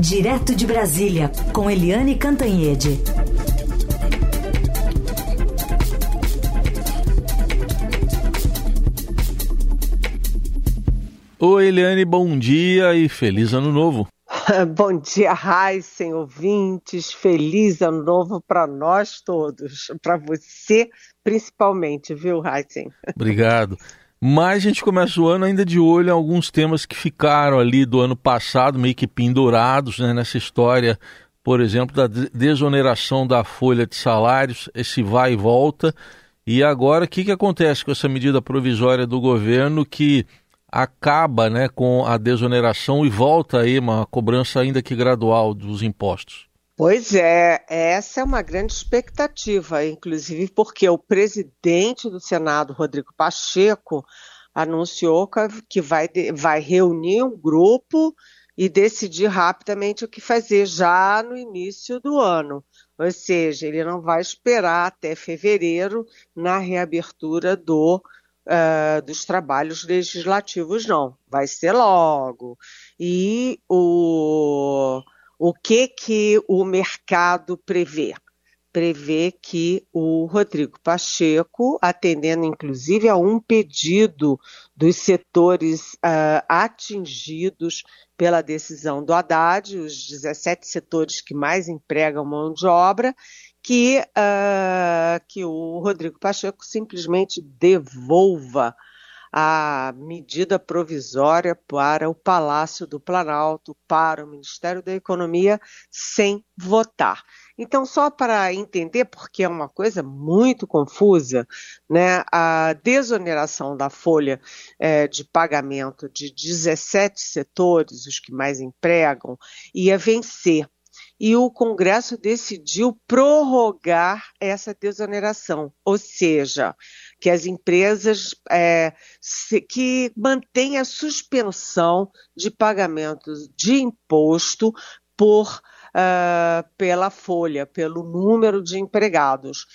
Direto de Brasília, com Eliane Cantanhede. Oi, Eliane, bom dia e feliz ano novo. bom dia, Heisen, ouvintes. Feliz ano novo para nós todos. Para você, principalmente, viu, Heisen? Obrigado. Mas a gente começa o ano ainda de olho em alguns temas que ficaram ali do ano passado, meio que pendurados né, nessa história, por exemplo, da desoneração da folha de salários, esse vai e volta. E agora, o que, que acontece com essa medida provisória do governo que acaba né, com a desoneração e volta aí uma cobrança ainda que gradual dos impostos? Pois é, essa é uma grande expectativa, inclusive porque o presidente do Senado, Rodrigo Pacheco, anunciou que vai, vai reunir um grupo e decidir rapidamente o que fazer já no início do ano. Ou seja, ele não vai esperar até fevereiro na reabertura do, uh, dos trabalhos legislativos, não. Vai ser logo. E o o que que o mercado prevê? Prevê que o Rodrigo Pacheco, atendendo inclusive a um pedido dos setores uh, atingidos pela decisão do Haddad, os 17 setores que mais empregam mão de obra, que, uh, que o Rodrigo Pacheco simplesmente devolva a medida provisória para o Palácio do Planalto, para o Ministério da Economia, sem votar. Então, só para entender, porque é uma coisa muito confusa, né, a desoneração da folha é, de pagamento de 17 setores, os que mais empregam, ia vencer e o Congresso decidiu prorrogar essa desoneração, ou seja, que as empresas é, se, que mantêm a suspensão de pagamentos de imposto por uh, pela folha, pelo número de empregados.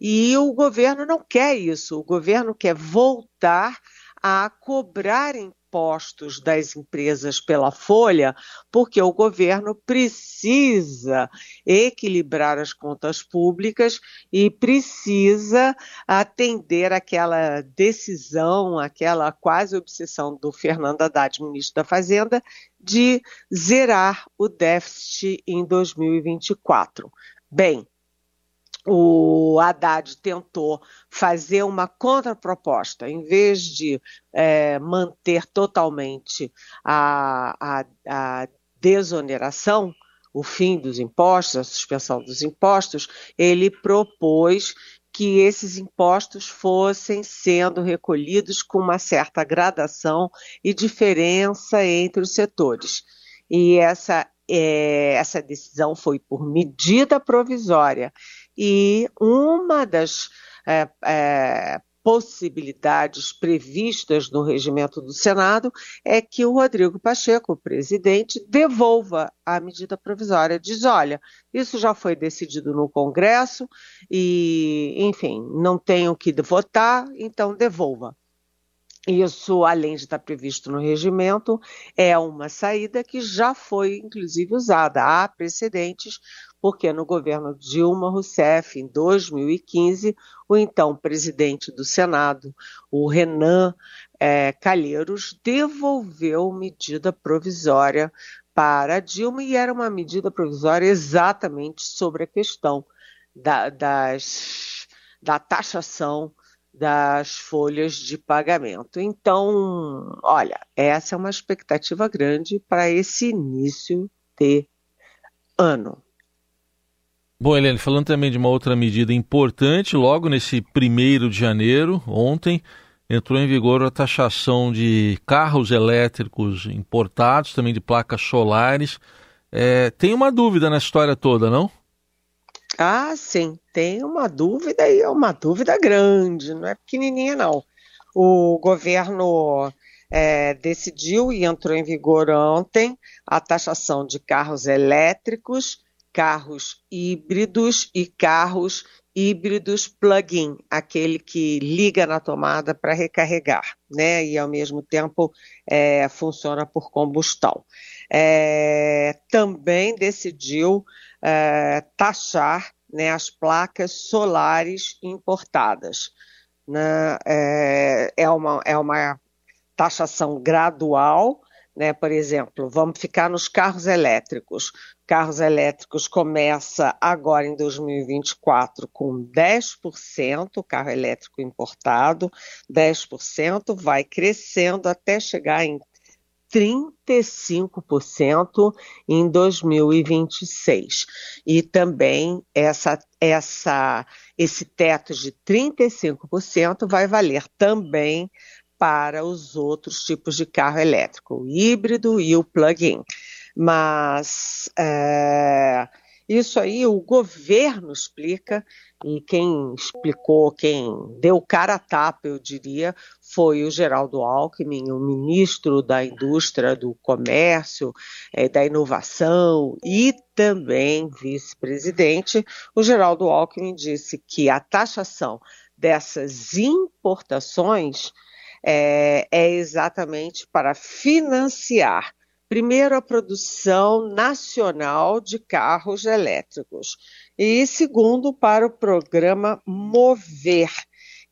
E o governo não quer isso. O governo quer voltar a cobrar impostos das empresas pela folha, porque o governo precisa equilibrar as contas públicas e precisa atender aquela decisão, aquela quase obsessão do Fernando Haddad, ministro da Fazenda, de zerar o déficit em 2024. Bem, o Haddad tentou fazer uma contraproposta, em vez de é, manter totalmente a, a, a desoneração, o fim dos impostos, a suspensão dos impostos, ele propôs que esses impostos fossem sendo recolhidos com uma certa gradação e diferença entre os setores. E essa, é, essa decisão foi por medida provisória e uma das é, é, possibilidades previstas no regimento do Senado é que o Rodrigo Pacheco, o presidente, devolva a medida provisória. Diz: olha, isso já foi decidido no Congresso e, enfim, não tenho que votar, então devolva. Isso, além de estar previsto no regimento, é uma saída que já foi, inclusive, usada. Há precedentes porque no governo Dilma Rousseff, em 2015, o então presidente do Senado, o Renan é, Calheiros, devolveu medida provisória para Dilma e era uma medida provisória exatamente sobre a questão da, das, da taxação das folhas de pagamento. Então, olha, essa é uma expectativa grande para esse início de ano. Bom, Helene, falando também de uma outra medida importante, logo nesse primeiro de janeiro, ontem, entrou em vigor a taxação de carros elétricos importados, também de placas solares. É, tem uma dúvida na história toda, não? Ah, sim, tem uma dúvida e é uma dúvida grande, não é pequenininha não. O governo é, decidiu e entrou em vigor ontem a taxação de carros elétricos carros híbridos e carros híbridos plug-in, aquele que liga na tomada para recarregar, né? E ao mesmo tempo é, funciona por combustão. É, também decidiu é, taxar né, as placas solares importadas. Né? É, é, uma, é uma taxação gradual, né? Por exemplo, vamos ficar nos carros elétricos. Carros elétricos começa agora em 2024 com 10%, carro elétrico importado, 10%, vai crescendo até chegar em 35% em 2026. E também essa, essa, esse teto de 35% vai valer também para os outros tipos de carro elétrico, o híbrido e o plug-in. Mas é, isso aí o governo explica, e quem explicou, quem deu cara a tapa, eu diria, foi o Geraldo Alckmin, o ministro da Indústria, do Comércio, é, da Inovação e também vice-presidente. O Geraldo Alckmin disse que a taxação dessas importações é, é exatamente para financiar primeiro, a produção nacional de carros elétricos e, segundo, para o programa Mover,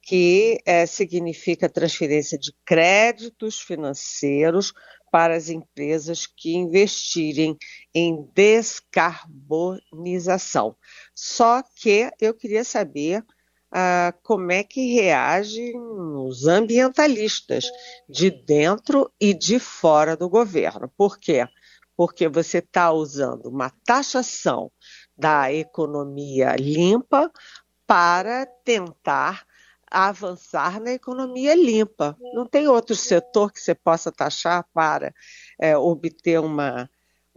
que é, significa transferência de créditos financeiros para as empresas que investirem em descarbonização. Só que eu queria saber ah, como é que reagem os ambientalistas de dentro e de fora do governo. Por quê? Porque você está usando uma taxação da economia limpa para tentar avançar na economia limpa. Não tem outro setor que você possa taxar para é, obter uma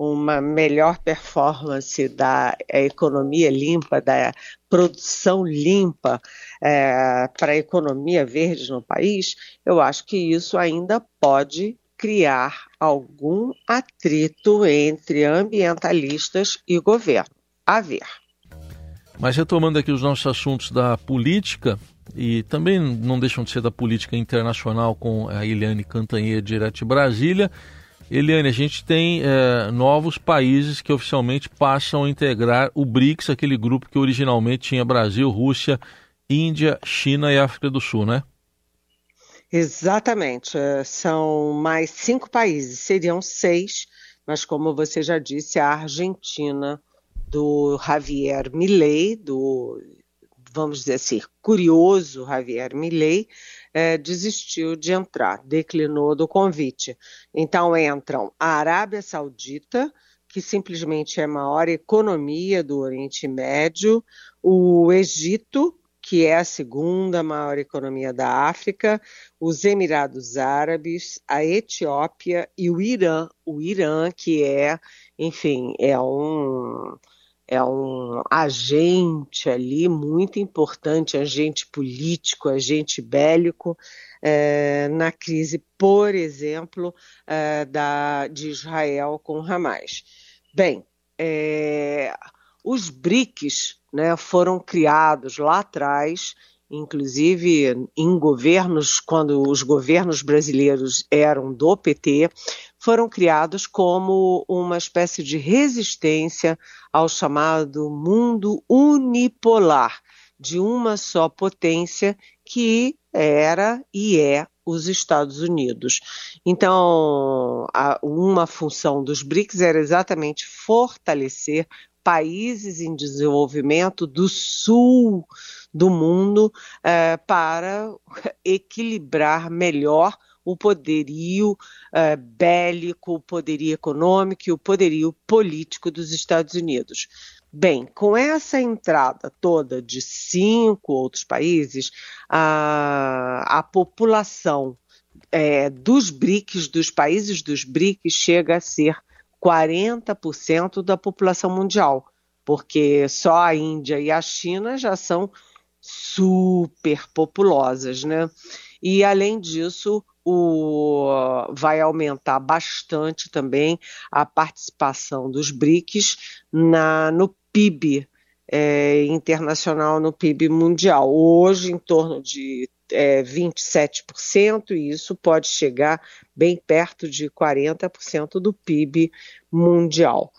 uma melhor performance da economia limpa, da produção limpa é, para a economia verde no país, eu acho que isso ainda pode criar algum atrito entre ambientalistas e governo. A ver. Mas retomando aqui os nossos assuntos da política, e também não deixam de ser da política internacional com a Eliane Cantanhede, direto de Brasília, Eliane, a gente tem é, novos países que oficialmente passam a integrar o BRICS, aquele grupo que originalmente tinha Brasil, Rússia, Índia, China e África do Sul, né? Exatamente. É, são mais cinco países, seriam seis, mas como você já disse, a Argentina do Javier Milei, do, vamos dizer assim, curioso Javier Milei, é, desistiu de entrar, declinou do convite. Então entram a Arábia Saudita, que simplesmente é a maior economia do Oriente Médio, o Egito, que é a segunda maior economia da África, os Emirados Árabes, a Etiópia e o Irã. O Irã, que é, enfim, é um é um agente ali muito importante, agente político, agente bélico, é, na crise, por exemplo, é, da, de Israel com Hamas. Bem, é, os BRICS né, foram criados lá atrás, inclusive em governos, quando os governos brasileiros eram do PT, foram criados como uma espécie de resistência ao chamado mundo unipolar, de uma só potência que era e é os Estados Unidos. Então, uma função dos BRICS era exatamente fortalecer países em desenvolvimento do sul do mundo eh, para equilibrar melhor o poderio uh, bélico, o poderio econômico e o poderio político dos Estados Unidos. Bem, com essa entrada toda de cinco outros países, a, a população é, dos BRICS, dos países dos BRICS, chega a ser 40% da população mundial, porque só a Índia e a China já são super populosas, né? E além disso, o, vai aumentar bastante também a participação dos BRICS na, no PIB é, internacional no PIB mundial. Hoje, em torno de é, 27%, e isso pode chegar bem perto de 40% do PIB mundial.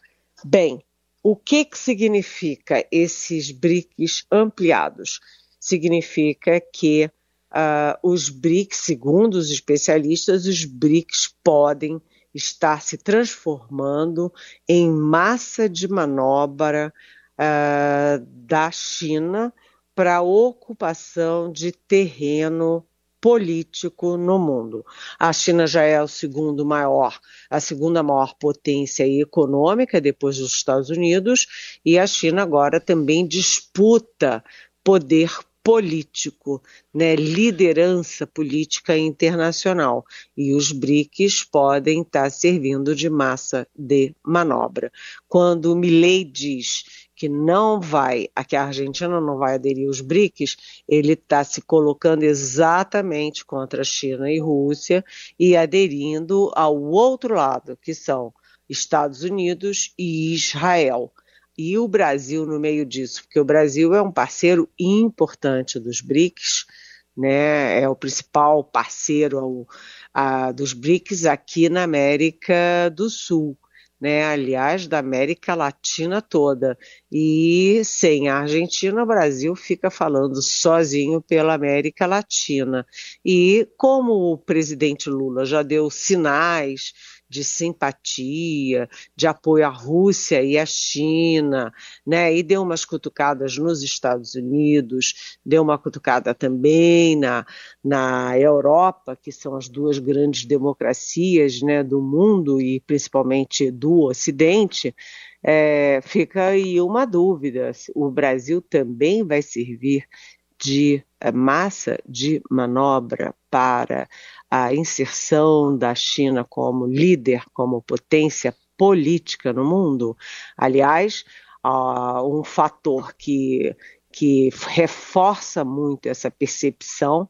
Bem, o que, que significa esses BRICS ampliados? Significa que uh, os BRICS, segundo os especialistas, os BRICS podem estar se transformando em massa de manobra uh, da China para ocupação de terreno político no mundo. A China já é o segundo maior, a segunda maior potência econômica depois dos Estados Unidos, e a China agora também disputa poder político, né, liderança política internacional. E os BRICS podem estar servindo de massa de manobra. Quando Milley diz que não vai, que a Argentina não vai aderir aos BRICS, ele está se colocando exatamente contra a China e Rússia e aderindo ao outro lado, que são Estados Unidos e Israel e o Brasil no meio disso, porque o Brasil é um parceiro importante dos BRICS, né, é o principal parceiro ao, a, dos BRICS aqui na América do Sul. Né, aliás, da América Latina toda. E sem a Argentina, o Brasil fica falando sozinho pela América Latina. E como o presidente Lula já deu sinais de simpatia, de apoio à Rússia e à China, né? E deu umas cutucadas nos Estados Unidos, deu uma cutucada também na, na Europa, que são as duas grandes democracias né, do mundo e principalmente do Ocidente. É, fica aí uma dúvida: o Brasil também vai servir de é, massa de manobra para a inserção da China como líder, como potência política no mundo. Aliás, uh, um fator que, que reforça muito essa percepção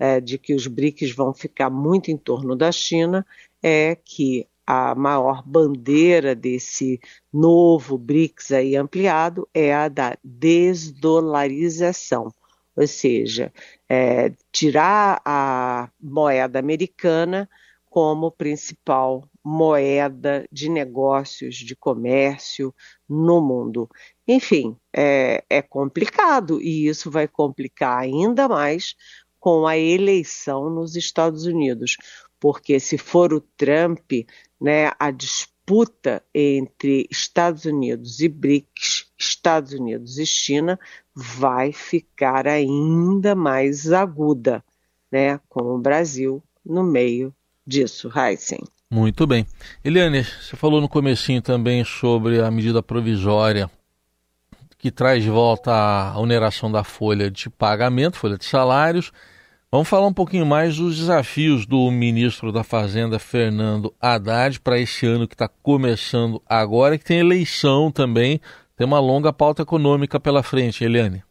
uh, de que os BRICS vão ficar muito em torno da China é que a maior bandeira desse novo BRICS aí ampliado é a da desdolarização ou seja, é, tirar a moeda americana como principal moeda de negócios, de comércio no mundo. Enfim, é, é complicado e isso vai complicar ainda mais com a eleição nos Estados Unidos, porque se for o Trump, né, a disputa entre Estados Unidos e BRICS, Estados Unidos e China, vai ficar ainda mais aguda, né, com o Brasil no meio disso, Heisen. Muito bem. Eliane, você falou no comecinho também sobre a medida provisória que traz de volta a oneração da folha de pagamento, folha de salários. Vamos falar um pouquinho mais dos desafios do ministro da Fazenda, Fernando Haddad, para esse ano que está começando agora, que tem eleição também tem uma longa pauta econômica pela frente, Eliane.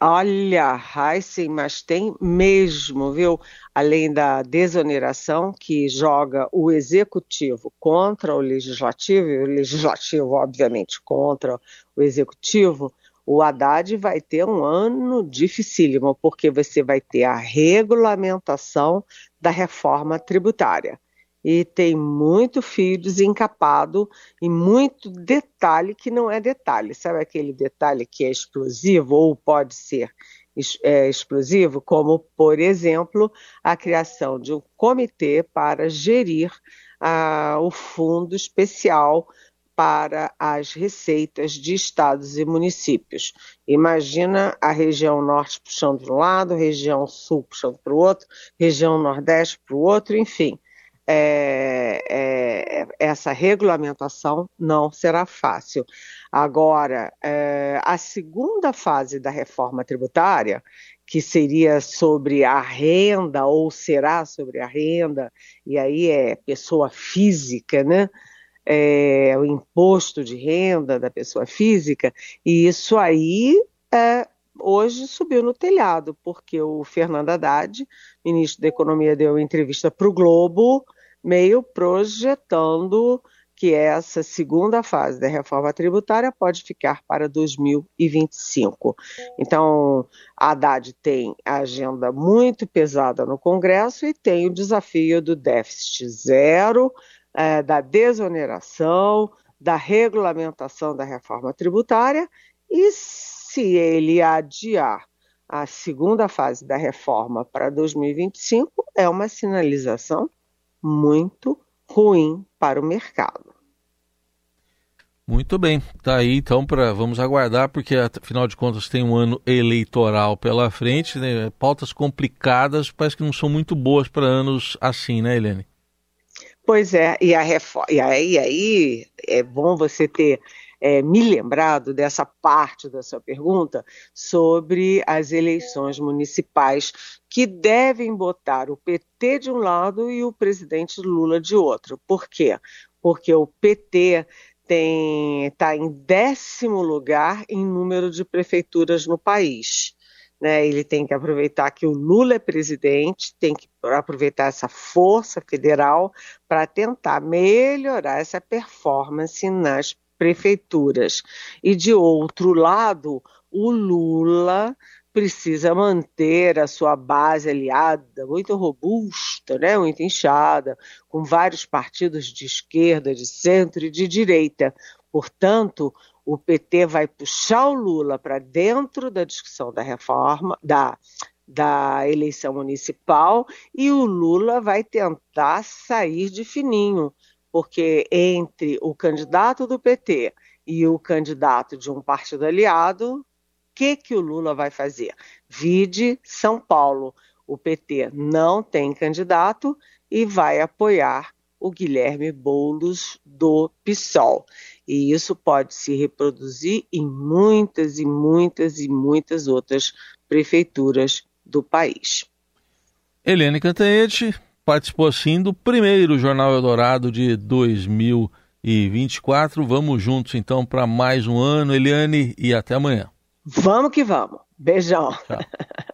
Olha, Heisen, mas tem mesmo, viu? Além da desoneração que joga o executivo contra o legislativo, e o legislativo, obviamente, contra o executivo, o Haddad vai ter um ano dificílimo, porque você vai ter a regulamentação da reforma tributária e tem muito fio desencapado e muito detalhe que não é detalhe. Sabe aquele detalhe que é explosivo ou pode ser é, explosivo? Como, por exemplo, a criação de um comitê para gerir ah, o fundo especial para as receitas de estados e municípios. Imagina a região norte puxando para um lado, região sul puxando para o outro, região nordeste para o outro, enfim é, é, essa regulamentação não será fácil. Agora, é, a segunda fase da reforma tributária, que seria sobre a renda, ou será sobre a renda, e aí é pessoa física, né? É, o imposto de renda da pessoa física, e isso aí é, hoje subiu no telhado, porque o Fernando Haddad, ministro da Economia, deu entrevista para o Globo meio projetando que essa segunda fase da reforma tributária pode ficar para 2025. Então, a Haddad tem a agenda muito pesada no Congresso e tem o desafio do déficit zero, é, da desoneração, da regulamentação da reforma tributária e se ele adiar a segunda fase da reforma para 2025, é uma sinalização muito ruim para o mercado. Muito bem, tá aí então para vamos aguardar porque afinal de contas tem um ano eleitoral pela frente, né? pautas complicadas, parece que não são muito boas para anos assim, né, Helene? Pois é, e, a reforma, e aí, aí é bom você ter é, me lembrado dessa parte da sua pergunta sobre as eleições municipais que devem botar o PT de um lado e o presidente Lula de outro. Por quê? Porque o PT está em décimo lugar em número de prefeituras no país. Né, ele tem que aproveitar que o Lula é presidente, tem que aproveitar essa força federal para tentar melhorar essa performance nas prefeituras. E de outro lado, o Lula precisa manter a sua base aliada muito robusta, né, muito inchada, com vários partidos de esquerda, de centro e de direita. Portanto, o PT vai puxar o Lula para dentro da discussão da reforma, da, da eleição municipal, e o Lula vai tentar sair de fininho, porque entre o candidato do PT e o candidato de um partido aliado, o que, que o Lula vai fazer? Vide São Paulo. O PT não tem candidato e vai apoiar o Guilherme Boulos do PSOL. E isso pode se reproduzir em muitas e muitas e muitas outras prefeituras do país. Helene Cantanhete, participou assim do primeiro Jornal Eldorado de 2024. Vamos juntos então para mais um ano, Eliane, e até amanhã. Vamos que vamos. Beijão. Tchau.